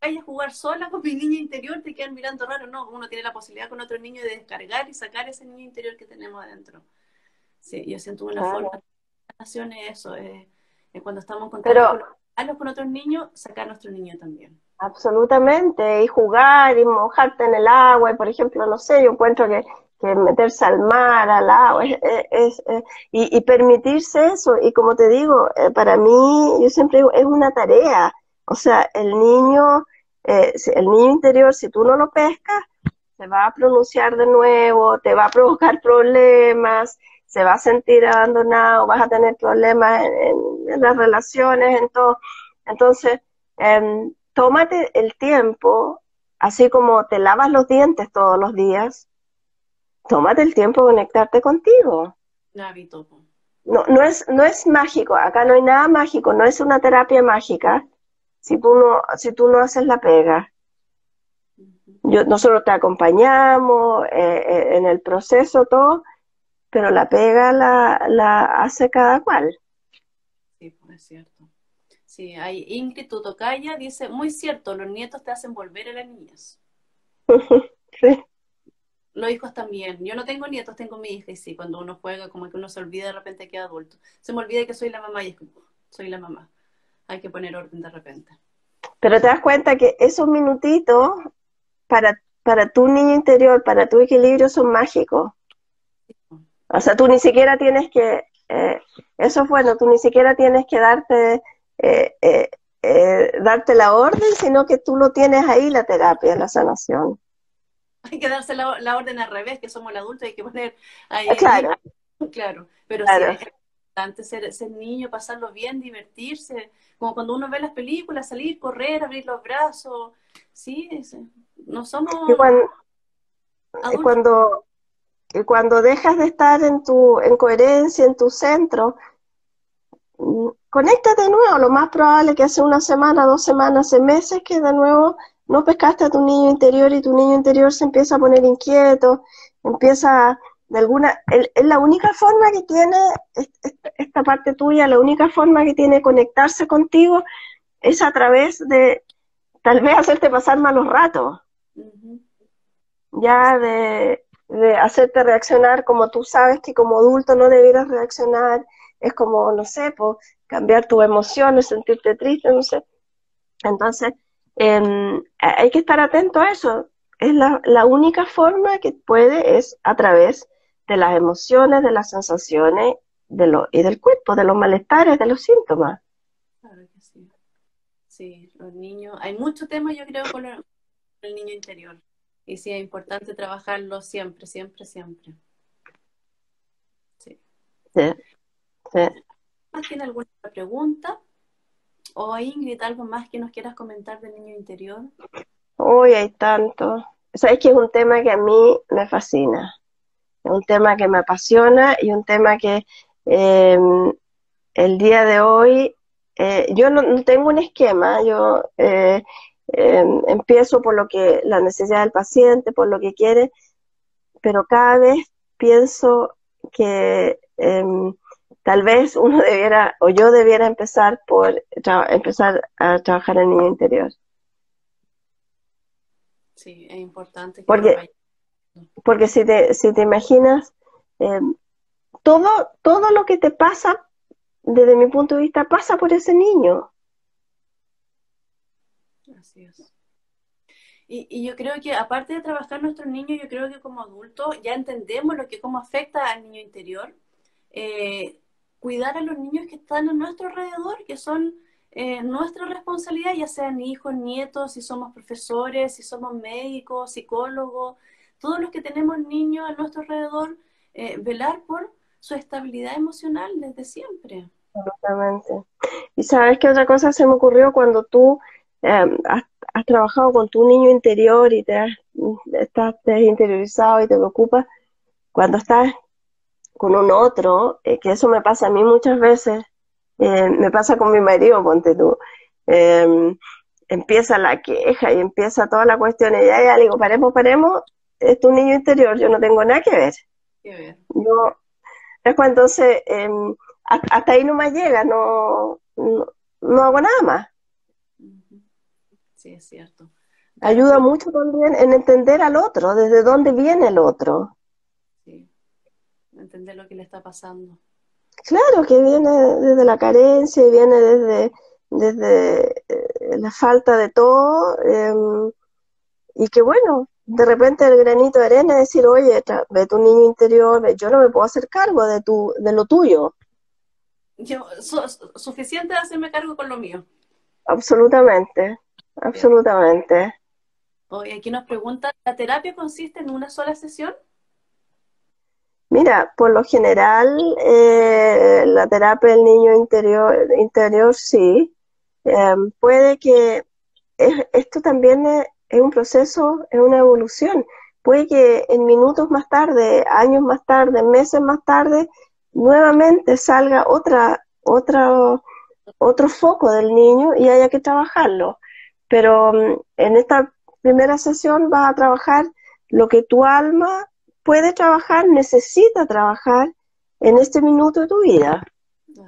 a jugar sola con mi niño interior, te quedan mirando raro. No, uno tiene la posibilidad con otro niño de descargar y sacar ese niño interior que tenemos adentro. Sí, yo siento una forma de eso, es, cuando estamos en contacto con, con otros niños, sacar a nuestro niño también. Absolutamente, y jugar y mojarte en el agua, y por ejemplo, no sé, yo encuentro que, que meterse al mar, al agua, es, y, y, permitirse eso, y como te digo, eh, para mí, yo siempre digo, es una tarea, o sea, el niño, eh, el niño interior, si tú no lo pescas, se va a pronunciar de nuevo, te va a provocar problemas, se va a sentir abandonado, vas a tener problemas en, las relaciones, en todo. Entonces, em, tómate el tiempo, así como te lavas los dientes todos los días, tómate el tiempo de conectarte contigo. No, no, es, no es mágico, acá no hay nada mágico, no es una terapia mágica, si tú no, si tú no haces la pega. Yo, nosotros te acompañamos eh, eh, en el proceso, todo, pero la pega la, la hace cada cual. Sí, pues es cierto. Sí, hay Ingrid Tutocaya dice, muy cierto, los nietos te hacen volver a las niñas. sí. Los hijos también. Yo no tengo nietos, tengo mi hija y sí, cuando uno juega como que uno se olvida de repente que es adulto. Se me olvida que soy la mamá y es como, soy la mamá hay que poner orden de repente. Pero te das cuenta que esos minutitos para, para tu niño interior, para tu equilibrio son mágicos. O sea, tú ni siquiera tienes que, eh, eso es bueno, tú ni siquiera tienes que darte, eh, eh, eh, darte la orden, sino que tú lo tienes ahí, la terapia, la sanación. Hay que darse la, orden al revés, que somos el adulto, hay que poner ahí. Claro. Claro, pero sí, es importante ser, ser niño, pasarlo bien, divertirse, como cuando uno ve las películas, salir, correr, abrir los brazos, sí, no somos... Y cuando, cuando, dejas de estar en tu en coherencia, en tu centro, mm, conéctate de nuevo. Lo más probable es que hace una semana, dos semanas, hace meses que de nuevo no pescaste a tu niño interior y tu niño interior se empieza a poner inquieto, empieza de alguna, es la única forma que tiene esta parte tuya, la única forma que tiene conectarse contigo es a través de tal vez hacerte pasar malos ratos, ya de, hacerte reaccionar como tú sabes que como adulto no debieras reaccionar, es como, no sé, pues, cambiar tus emociones, sentirte triste, no sé. Entonces, em, hay que estar atento a eso. Es la, la única forma que puede es a través de las emociones, de las sensaciones de lo, y del cuerpo, de los malestares, de los síntomas. Claro que sí. Sí, los niños, hay mucho tema yo creo con el, niño interior. Y sí, es importante trabajarlo siempre, siempre, siempre. Sí. Sí. sí. ¿Tiene alguna pregunta? ¿O Ingrid, algo más que nos quieras comentar del niño interior? Uy, hay tanto. Sabes que es un tema que a mí me fascina. Es un tema que me apasiona y un tema que em, el día de hoy, eh, yo no, tengo un esquema, yo eh, em, empiezo por lo que la necesidad del paciente, por lo que quiere, pero cada vez pienso que em, tal vez uno debiera, o yo debiera empezar por empezar a trabajar en el niño interior. Sí, es importante. Porque, porque si te, si te imaginas, em, todo, todo lo que te pasa, desde mi punto de vista, pasa por ese niño. Así es. Y, yo creo que aparte de trabajar nuestros niños, yo creo que como adultos ya entendemos lo que cómo afecta al niño interior. Eh, cuidar a los niños que están a nuestro alrededor, que son eh, nuestra responsabilidad, ya sean hijos, nietos, si somos profesores, si somos médicos, psicólogos, todos los que tenemos niños a nuestro alrededor, eh, velar por su estabilidad emocional desde siempre. Absolutamente. Y sabes qué otra cosa se me ocurrió cuando tú em, has, trabajado con tu niño interior y te has, estás interiorizado y te preocupas, cuando estás con un otro, eh, que eso me pasa a mí muchas veces, eh, me pasa con mi marido, ponte tú, em, empieza la queja y empieza toda la cuestión y ya, ya le digo, paremos, paremos, es tu niño interior, yo no tengo nada que ver. Yo, entonces, em, hasta ahí no me llega, no, no, hago nada más. Sí, es cierto. Ayuda mucho también en entender al otro, desde dónde viene el otro. Sí, entender lo que le está pasando. Claro, que viene desde la carencia y viene desde, desde eh, la falta de todo. Em, y que bueno, de repente el granito de arena es decir, oye, ve tu niño interior, yo no me puedo hacer cargo de, tu, de lo tuyo. Yo, suficiente de hacerme cargo con lo mío. Absolutamente, absolutamente. Hoy aquí nos pregunta, ¿la terapia consiste en una sola sesión? Mira, por lo general, eh, la terapia del niño interior, interior sí. Em, puede que esto también es, es un proceso, es una evolución. Puede que en minutos más tarde, años más tarde, meses más tarde, nuevamente salga otra, otra, otro foco del niño y haya que trabajarlo. Pero mm, en esta primera sesión vas a trabajar lo que tu alma puede trabajar, necesita trabajar en este minuto de tu vida.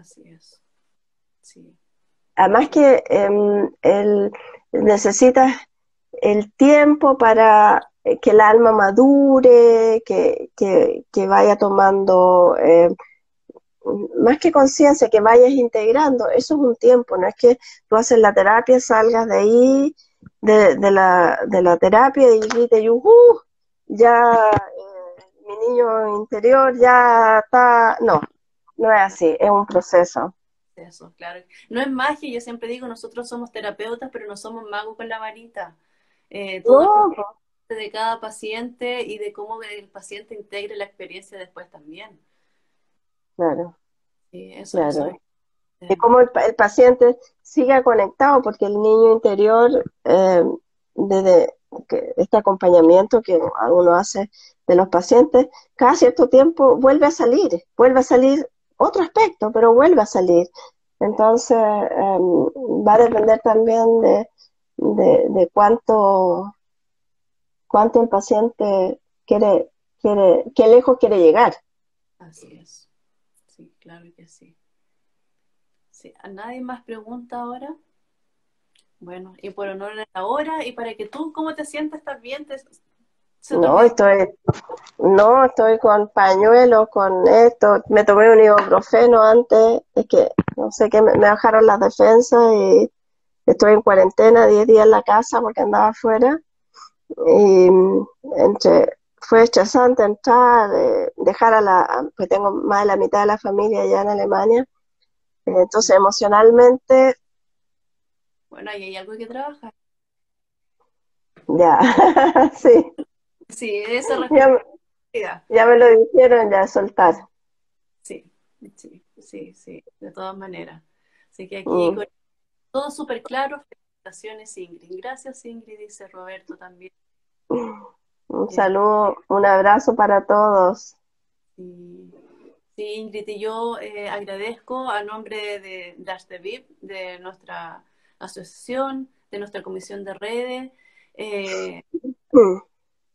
Así es. Sí. Además que eh, el, necesitas el tiempo para eh, que el alma madure, que, que, vaya tomando eh, más que conciencia, que vayas integrando, eso es un tiempo, no es que tú haces la terapia, salgas de ahí, de, la, de la terapia y grites, uh, ya eh, mi niño interior ya está, no, no es así, es un proceso. Eso, claro. No es magia, yo siempre digo, nosotros somos terapeutas, pero no somos magos con la varita. Eh, todo de cada paciente y de cómo el paciente integre la experiencia después también. Claro. Sí, eso, claro. de cómo el, paciente siga conectado, porque el niño interior, eh, desde este acompañamiento que uno hace de los pacientes, cada cierto tiempo vuelve a salir, vuelve a salir otro aspecto, pero vuelve a salir. Entonces, em, va a depender también de, de, cuánto, cuánto el paciente quiere, quiere, qué lejos quiere llegar. Así es. Sí, claro que sí. sí. ¿A nadie más pregunta ahora? Bueno, y por honor a la hora y para que tú, ¿cómo te sientes? ¿Estás bien? no, estoy, no, estoy con pañuelo, con esto. Me tomé un ibuprofeno antes, es que no sé qué, me, bajaron las defensas y estoy en cuarentena, 10 días en la casa porque andaba afuera. Y entre, fue estresante entrar, eh, dejar a la, pues tengo más de la mitad de la familia allá en Alemania. Entonces, emocionalmente bueno, ahí hay algo que trabajar. Ya, sí. Sí, eso ya, ya me lo dijeron, ya soltar. Sí, sí, sí, sí, de todas maneras. Así que aquí mm. Todo súper claro. Felicitaciones, Ingrid. Gracias, Ingrid, dice Roberto también. Un saludo, un abrazo para todos. Sí, sí Ingrid, y yo eh, agradezco a nombre de Dash de VIP, de nuestra asociación, de nuestra comisión de redes. Eh,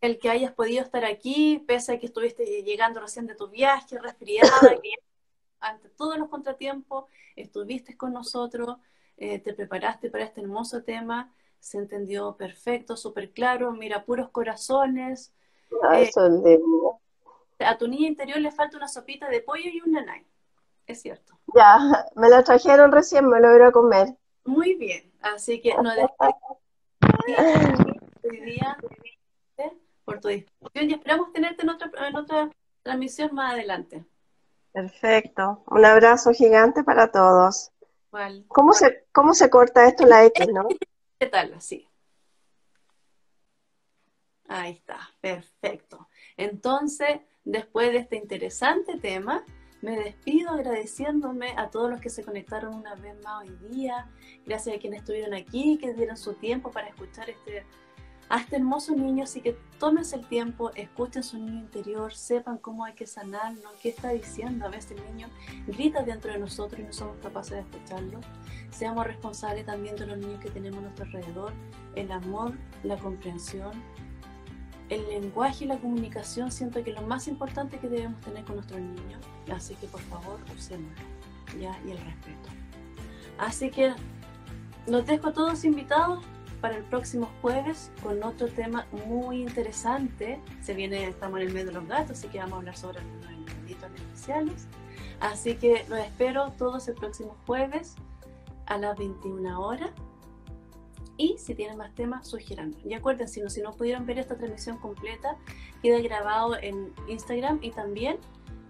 el que hayas podido estar aquí, pese a que estuviste llegando recién de tu viaje, resfriada, que ante todos los contratiempos estuviste con nosotros, eh, te preparaste para este hermoso tema, se entendió perfecto, súper claro, mira, puros corazones. Ah, eh, a tu niña interior le falta una sopita de pollo y un nanay, es cierto. Ya, me la trajeron recién, me lo voy a comer. Muy bien, así que no hoy día por tu disposición y esperamos tenerte en otra, en otra transmisión más adelante. Perfecto. Un abrazo gigante para todos. ¿Cómo, se, ¿Cómo se corta esto la X, no? ¿Qué tal? Así. Ahí está, perfecto. Entonces, después de este interesante tema, me despido agradeciéndome a todos los que se conectaron una vez más hoy día. Gracias a quienes estuvieron aquí, que dieron su tiempo para escuchar este, a este hermoso niño. Así que tómense el tiempo, escuchen su niño interior, sepan cómo hay que sanarlo, qué está diciendo. A veces el niño grita dentro de nosotros y no somos capaces de escucharlo. Seamos responsables también de los niños que tenemos a nuestro alrededor, el amor, la comprensión el lenguaje y la comunicación siento que es lo más importante que debemos tener con nuestros niños. Así que por favor, usémoslo. ¿ya? Y el respeto. Así que los dejo a todos invitados para el próximo jueves con otro tema muy interesante. Se viene, estamos en el medio de los gatos, así que vamos a hablar sobre los animalitos especiales. Así que los espero todos el próximo jueves a las 21 horas y si tienen más temas, sugieran. Y acuérdense, si no pudieron ver esta transmisión completa, queda grabado en Instagram y también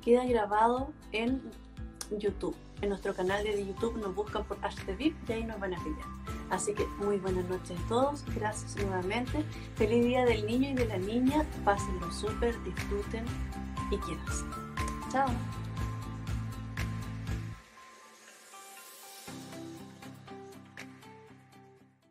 queda grabado en YouTube. En nuestro canal de YouTube nos buscan por HTVIP y ahí nos van a pillar. Así que muy buenas noches a todos, gracias nuevamente. Feliz día del niño y de la niña, pásenlo súper, disfruten y quieran. Chao.